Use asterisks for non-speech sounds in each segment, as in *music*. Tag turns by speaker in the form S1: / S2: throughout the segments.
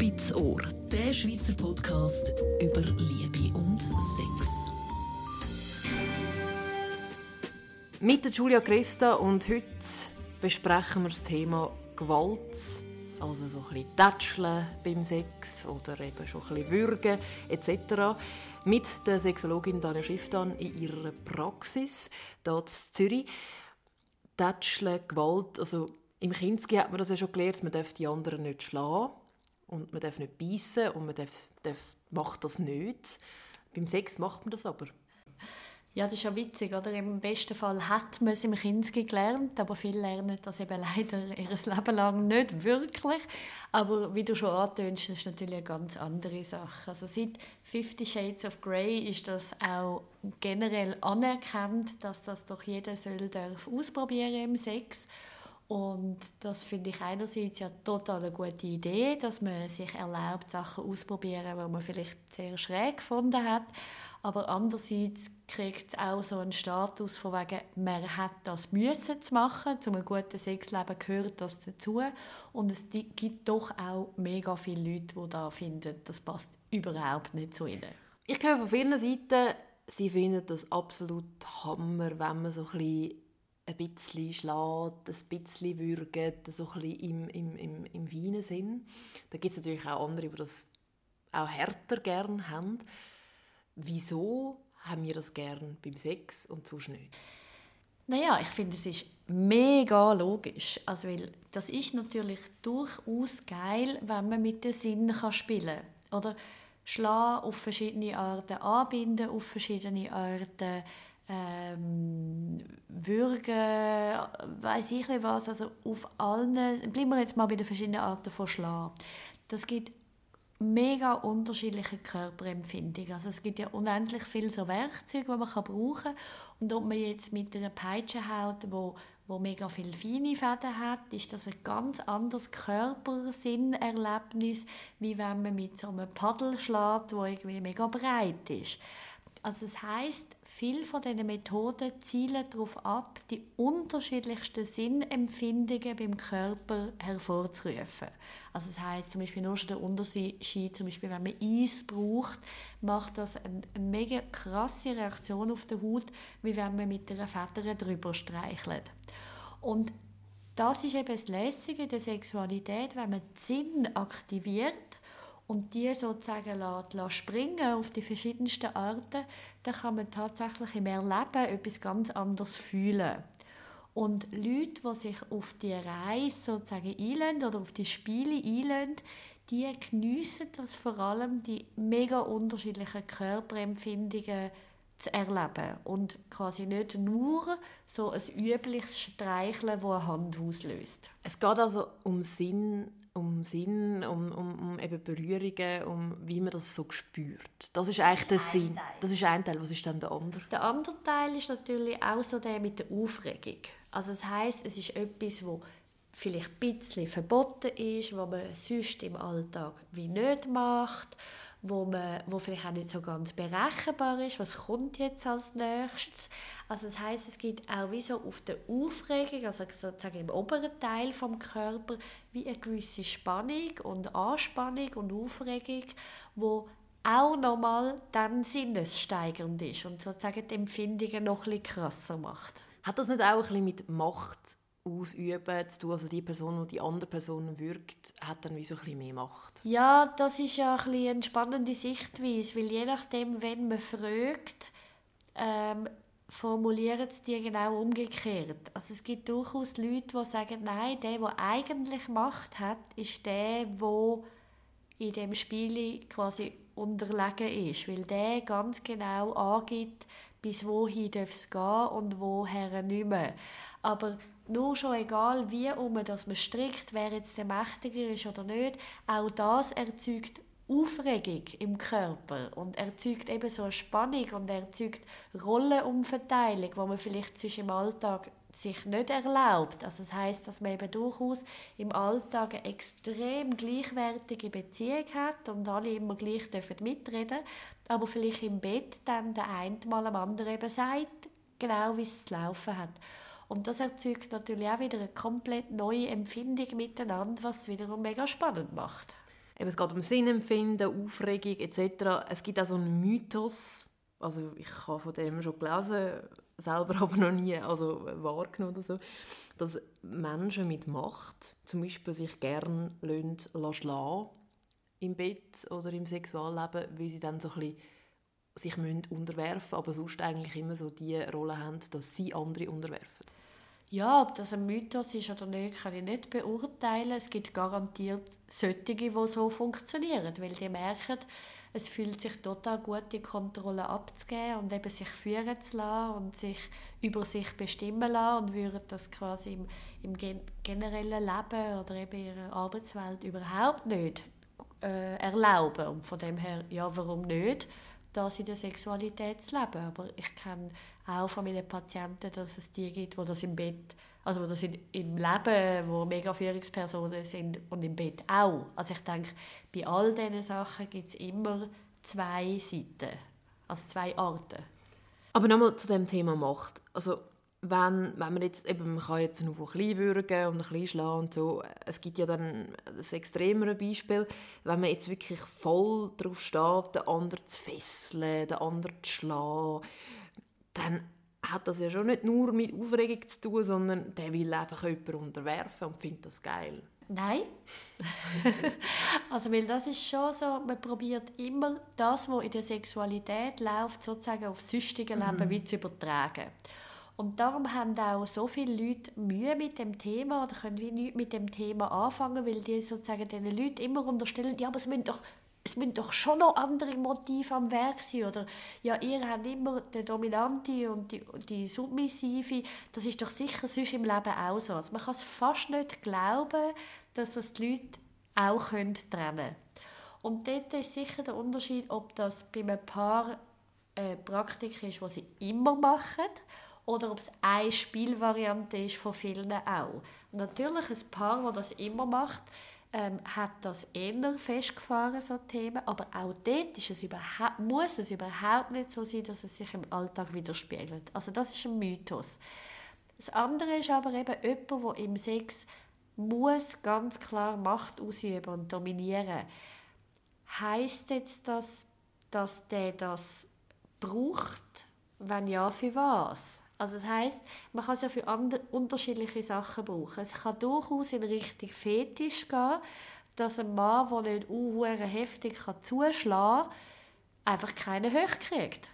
S1: Spitz Ohr, der Schweizer Podcast über Liebe und Sex.
S2: Mit der Julia Christa und heute besprechen wir das Thema Gewalt. Also so ein bisschen Tätscheln beim Sex oder eben schon ein bisschen Würgen etc. Mit der Sexologin Daniel Schifftan in ihrer Praxis hier in Zürich. Tätscheln, Gewalt, also im Kinski hat man das ja schon gelernt, man darf die anderen nicht schlagen und man darf nicht beißen und man darf, darf, macht das nicht. Beim Sex macht man das aber.
S3: Ja, das ist ja witzig, oder? Im besten Fall hat man es im Kinski gelernt, aber viele lernen das eben *laughs* leider ihr Leben lang nicht wirklich. Aber wie du schon antönst, das ist natürlich eine ganz andere Sache. Also seit Fifty Shades of Grey ist das auch generell anerkannt, dass das doch jeder soll darf ausprobieren im Sex. Und das finde ich einerseits ja total eine gute Idee, dass man sich erlaubt, Sachen auszuprobieren, die man vielleicht sehr schräg gefunden hat. Aber andererseits kriegt es auch so einen Status von wegen, man hat das müssen zu machen, zu einem guten Sexleben gehört das dazu. Und es gibt doch auch mega viele Leute, die da finden, das passt überhaupt nicht zu ihnen.
S2: Ich höre von vielen Seiten, sie finden das absolut Hammer, wenn man so ein bisschen ein bisschen schlägt, ein bisschen würgt, so ein bisschen im, im, im, im Weinen sind. Da gibt es natürlich auch andere, die das auch härter gerne haben. Wieso haben wir das gern beim Sex und sonst nicht?
S3: Naja, ich finde, es ist mega logisch. Also, weil das ist natürlich durchaus geil, wenn man mit den Sinnen spielen kann. Oder schlagen auf verschiedene Arten, anbinden auf verschiedene Arten, ähm, würgen, weiß ich nicht was, also auf allen, bleiben wir jetzt mal bei den verschiedenen Arten von Schlagen. Das gibt mega unterschiedliche Körperempfindungen. Also es gibt ja unendlich viele so Werkzeuge, die man brauchen kann. Und ob man jetzt mit einer Peitsche haut, wo, wo mega viele feine Fäden hat, ist das ein ganz anderes Körpersinnerlebnis, wie wenn man mit so einem Paddel schlägt, wo irgendwie mega breit ist. Also es heißt, viele von diesen Methoden zielen darauf ab, die unterschiedlichsten Sinnempfindungen beim Körper hervorzurufen. Also es heißt zum Beispiel nur schon der Unterschied, zum Beispiel wenn man Eis braucht, macht das eine, eine mega krasse Reaktion auf der Haut, wie wenn man mit einer Feder drüber streichelt. Und das ist eben das Lässige der Sexualität, wenn man den Sinn aktiviert und die sozusagen lässt, springen auf die verschiedensten Arten, dann kann man tatsächlich im Erleben etwas ganz anderes fühlen. Und Leute, die sich auf die Reise sozusagen einlösen oder auf die Spiele einlösen, die geniessen das vor allem, die mega unterschiedlichen Körperempfindungen zu erleben und quasi nicht nur so ein übliches Streicheln, das eine Hand auslöst.
S2: Es geht also um Sinn um Sinn, um, um, um eben Berührungen, um wie man das so spürt. Das ist eigentlich der Sinn. Teil. Das ist ein Teil. Was ist dann der andere?
S3: Der andere Teil ist natürlich auch so der mit der Aufregung. Also das heißt, es ist etwas, wo vielleicht ein bisschen verboten ist, was man sonst im Alltag wie nicht macht wo, man, wo vielleicht auch nicht so ganz berechenbar ist, was kommt jetzt als nächstes. Also das heißt, es gibt auch wie so auf der Aufregung, also sozusagen im oberen Teil vom Körper, wie eine gewisse Spannung und Anspannung und Aufregung, wo auch nochmal dann sinnessteigernd ist und sozusagen die Empfindungen noch ein bisschen krasser macht.
S2: Hat das nicht auch ein bisschen mit Macht ausüben zu tun. Also die Person, die die andere Person wirkt, hat dann wie so ein bisschen mehr Macht.
S3: Ja, das ist ja ein eine spannende Sichtweise, weil je nachdem, wenn man fragt, ähm, formulieren sie die genau umgekehrt. Also es gibt durchaus Leute, die sagen, nein, der, der eigentlich Macht hat, ist der, der in dem Spiel quasi unterlegen ist, weil der ganz genau angibt, bis wohin es gehen und woher nicht mehr. Aber nur schon egal, wie um das man strickt, wer jetzt der Mächtiger ist oder nicht, auch das erzeugt Aufregung im Körper und erzeugt eben so eine Spannung und erzeugt Rollenumverteilung, wo man vielleicht zwischen im Alltag sich nicht erlaubt. Also das heißt, dass man eben durchaus im Alltag eine extrem gleichwertige Beziehung hat und alle immer gleich dürfen mitreden, aber vielleicht im Bett dann der eine mal am anderen eben sagt, genau wie es zu laufen hat. Und das erzeugt natürlich auch wieder eine komplett neue Empfindung miteinander, was wiederum mega spannend macht.
S2: Eben, es geht um Sinnempfinden, Aufregung etc. Es gibt auch so einen Mythos, also ich habe von dem schon gelesen, selber *laughs* aber noch nie also wahrgenommen oder so, dass Menschen mit Macht zum Beispiel sich gerne schlagen im Bett oder im Sexualleben, weil sie dann so ein bisschen sich müssen unterwerfen aber sonst eigentlich immer so die Rolle haben, dass sie andere unterwerfen.
S3: Ja, ob das ein Mythos ist oder nicht, kann ich nicht beurteilen. Es gibt garantiert solche, die so funktionieren, weil die merken, es fühlt sich total gut, die Kontrolle abzugeben und eben sich führen zu lassen und sich über sich bestimmen lassen und würden das quasi im, im generellen Leben oder eben ihrer Arbeitswelt überhaupt nicht äh, erlauben. Und von dem her, ja, warum nicht? Das in der Sexualität zu leben. Aber ich kenne auch von meinen Patienten, dass es die gibt, die das im Bett, also das in, im Leben, wo mega Führungspersonen sind und im Bett auch. Also ich denke, bei all diesen Sachen gibt es immer zwei Seiten, also zwei Arten.
S2: Aber nochmal zu dem Thema Macht. Also wenn, wenn man jetzt eben, man kann jetzt nur ein bisschen würgen und ein bisschen schlagen und so, es gibt ja dann das extremere Beispiel, wenn man jetzt wirklich voll darauf steht, den anderen zu fesseln, den anderen zu schlagen, dann hat das ja schon nicht nur mit Aufregung zu tun, sondern der will einfach jemanden unterwerfen und findet das geil.
S3: Nein. *laughs* also, weil das ist schon so, man probiert immer das, was in der Sexualität läuft, sozusagen auf süchtige Leben mhm. zu übertragen. Und darum haben auch so viele Leute Mühe mit dem Thema oder können wie nichts mit dem Thema anfangen, weil die sozusagen diesen Leuten immer unterstellen, ja, aber es müssen doch es müssen doch schon noch andere Motive am Werk sein. Oder ja, ihr habt immer die Dominante und die, die Submissive. Das ist doch sicher sonst im Leben auch so. Also man kann es fast nicht glauben, dass das die Leute auch trennen können. Und dort ist sicher der Unterschied, ob das bei einem Paar eine Praktik ist, die sie immer machen oder ob es eine Spielvariante ist von vielen auch. Natürlich ein Paar, das das immer macht, ähm, hat das eher festgefahren, so Themen, aber auch dort ist es muss es überhaupt nicht so sein, dass es sich im Alltag widerspiegelt. Also das ist ein Mythos. Das andere ist aber eben jemand, der im Sex muss ganz klar Macht ausüben und dominieren. Heißt jetzt das, dass der das braucht? Wenn ja, für was? Also das heißt, man kann es ja für andere, unterschiedliche Sachen brauchen. Es kann durchaus in Richtung Fetisch gehen, dass ein Mann, der nicht uh, heftig zuschlagen kann, einfach keine Höch kriegt.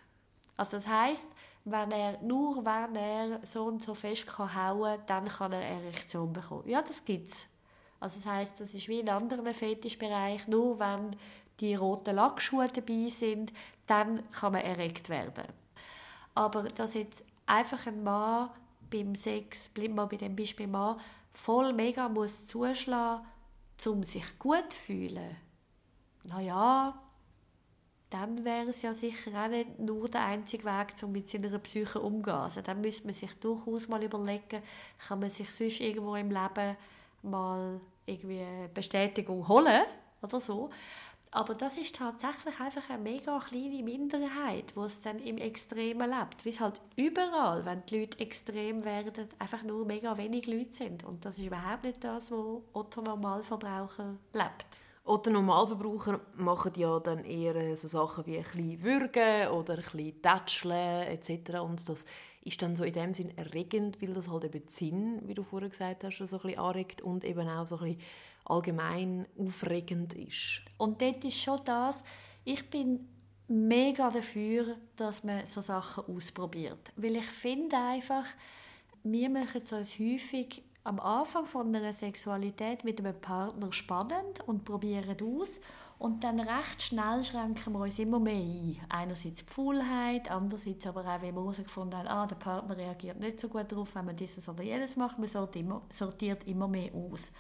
S3: Also das heißt, wenn er, nur wenn er so und so fest kann hauen kann, dann kann er eine Erektion bekommen. Ja, das gibt es. Also das heißt, das ist wie in anderen Fetischbereichen, nur wenn die roten Lackschuhe dabei sind, dann kann man erregt werden. Aber dass jetzt einfach ein Mann beim Sex, bleiben wir bei dem Beispiel Mann, voll mega muss zuschlagen, um sich gut zu fühlen. Naja, dann wäre es ja sicher auch nicht nur der einzige Weg, um mit seiner Psyche umzugehen. Also dann müsste man sich durchaus mal überlegen, kann man sich sonst irgendwo im Leben mal irgendwie Bestätigung holen oder so. Aber das ist tatsächlich einfach eine mega kleine Minderheit, die es dann im Extremen lebt. Wie es halt überall, wenn die Leute extrem werden, einfach nur mega wenig Leute sind. Und das ist überhaupt nicht das, was Otto Normalverbraucher lebt.
S2: Otto Normalverbraucher machen ja dann eher so Sachen wie ein bisschen würgen oder ein bisschen tätscheln etc. Und das ist dann so in dem Sinn erregend, weil das halt eben Sinn, wie du vorher gesagt hast, so ein bisschen anregt und eben auch so ein bisschen allgemein aufregend ist.
S3: Und dort ist schon das, ich bin mega dafür, dass man so Sachen ausprobiert. Weil ich finde einfach, wir machen es uns häufig am Anfang von einer Sexualität mit einem Partner spannend und probieren aus und dann recht schnell schränken wir uns immer mehr ein. Einerseits die Faulheit, andererseits aber auch, wenn wir herausgefunden haben, ah, der Partner reagiert nicht so gut darauf, wenn man dieses oder jenes macht, man sortiert immer, sortiert immer mehr aus.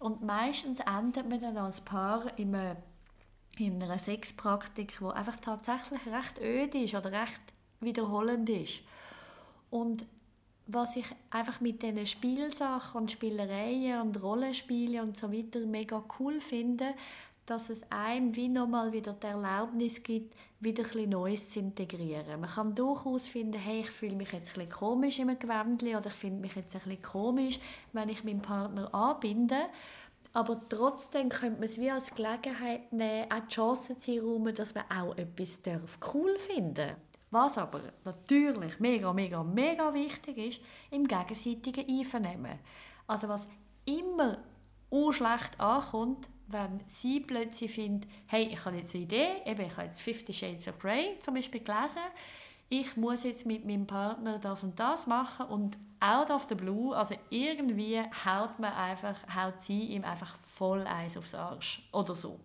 S3: Und meistens endet man dann als Paar in einer, in einer Sexpraktik, die einfach tatsächlich recht öde ist oder recht wiederholend ist. Und was ich einfach mit diesen Spielsachen und Spielereien und Rollenspielen und so weiter mega cool finde, dass es einem wie nochmal wieder die Erlaubnis gibt, wieder etwas Neues zu integrieren. Man kann durchaus finden, hey, ich fühle mich jetzt ein komisch im Gewändchen oder ich finde mich jetzt ein komisch, wenn ich meinen Partner anbinde. Aber trotzdem könnte man es wie als Gelegenheit nehmen, auch die Chance zu räumen, dass man auch etwas darf cool finden. Was aber natürlich mega, mega, mega wichtig ist, im gegenseitigen Einvernehmen. Also was immer schlecht ankommt, wenn sie plötzlich findet, hey, ich habe jetzt eine Idee, eben, ich habe jetzt Fifty Shades of Grey zum Beispiel gelesen, ich muss jetzt mit meinem Partner das und das machen und out of the blue, also irgendwie haut man einfach, haut sie ihm einfach voll Eis aufs Arsch oder so.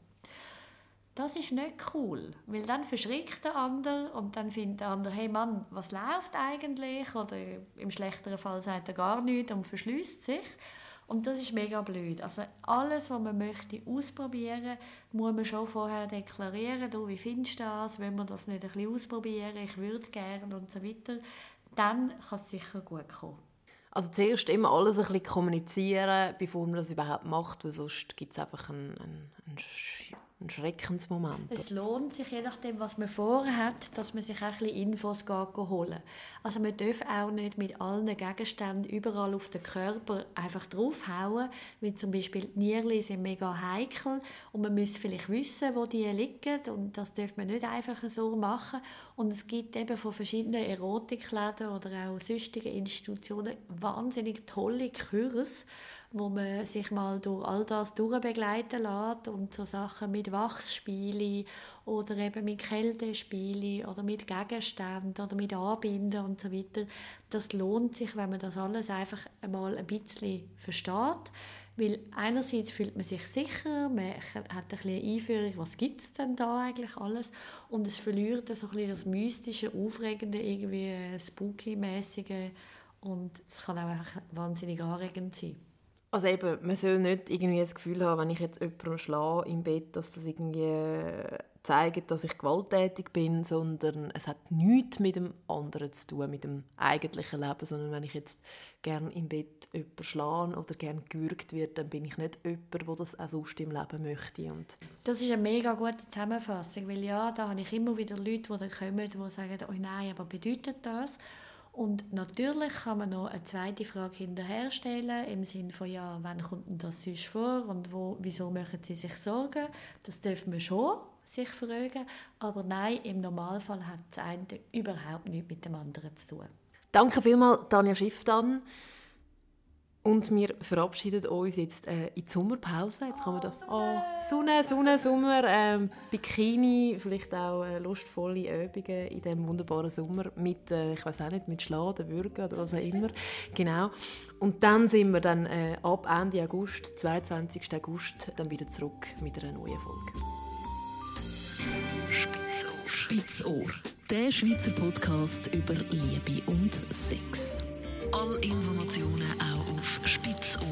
S3: Das ist nicht cool, weil dann verschrickt der andere und dann findet der andere, hey Mann, was läuft eigentlich? Oder im schlechteren Fall sagt er gar nichts und verschließt sich. Und das ist mega blöd. Also alles, was man möchte ausprobieren, muss man schon vorher deklarieren. Du, wie findest du das? Wenn man das nicht ein bisschen ausprobieren? Ich würde gerne und so weiter. Dann kann es sicher gut kommen.
S2: Also zuerst immer alles ein bisschen kommunizieren, bevor man das überhaupt macht, weil sonst gibt es einfach einen, einen, einen ein Schreckensmoment.
S3: Es lohnt sich, je nachdem, was man vorhat, dass man sich auch ein Infos holen Also man darf auch nicht mit allen Gegenständen überall auf den Körper einfach draufhauen, weil zum Beispiel die Nierli sind mega heikel und man muss vielleicht wissen, wo die liegen und das darf man nicht einfach so machen. Und es gibt eben von verschiedenen Erotikläden oder auch sonstigen Institutionen wahnsinnig tolle Kurse, wo man sich mal durch all das durchbegleiten lässt und so Sachen mit Wachsspielen oder eben mit Kältespielen oder mit Gegenständen oder mit Anbinden und so weiter. Das lohnt sich, wenn man das alles einfach einmal ein bisschen versteht. Weil einerseits fühlt man sich sicher, man hat ein bisschen Einführung, was gibt es denn da eigentlich alles und es verliert so ein bisschen das mystische, aufregende, irgendwie spooky-mäßige und es kann auch wahnsinnig anregend sein.
S2: Also eben, man soll nicht irgendwie das Gefühl haben, wenn ich jetzt jemanden schlage im Bett, dass das irgendwie zeigt, dass ich gewalttätig bin, sondern es hat nichts mit dem anderen zu tun, mit dem eigentlichen Leben, sondern wenn ich jetzt gerne im Bett jemanden schlage oder gerne gewürgt wird, dann bin ich nicht jemand, der das auch sonst im Leben möchte. Und
S3: das ist eine mega gute Zusammenfassung, weil ja, da habe ich immer wieder Leute, die dann kommen, die sagen, oh nein, aber bedeutet das? Und natürlich kann man noch eine zweite Frage hinterherstellen, im Sinne von, ja, wann kommt denn das sonst vor und wo, wieso machen Sie sich Sorgen? Das dürfen wir schon sich fragen, aber nein, im Normalfall hat das eine überhaupt nichts mit dem anderen zu tun.
S2: Danke vielmals, Tanja Schifftan. Und wir verabschieden uns jetzt äh, in die Sommerpause. Jetzt kann man das. Oh, Sonne, Sonne, Sommer, ähm, Bikini, vielleicht auch äh, lustvolle Übungen in diesem wunderbaren Sommer mit, äh, ich weiß auch nicht, mit Schladen, Würgen oder was auch immer. Genau. Und dann sind wir dann äh, ab Ende August, 22. August, dann wieder zurück mit einer neuen Folge.
S1: Spitzohr. Spitzohr. Der Schweizer Podcast über Liebe und Sex. Alle Informationen auch auf spitzohr.ch.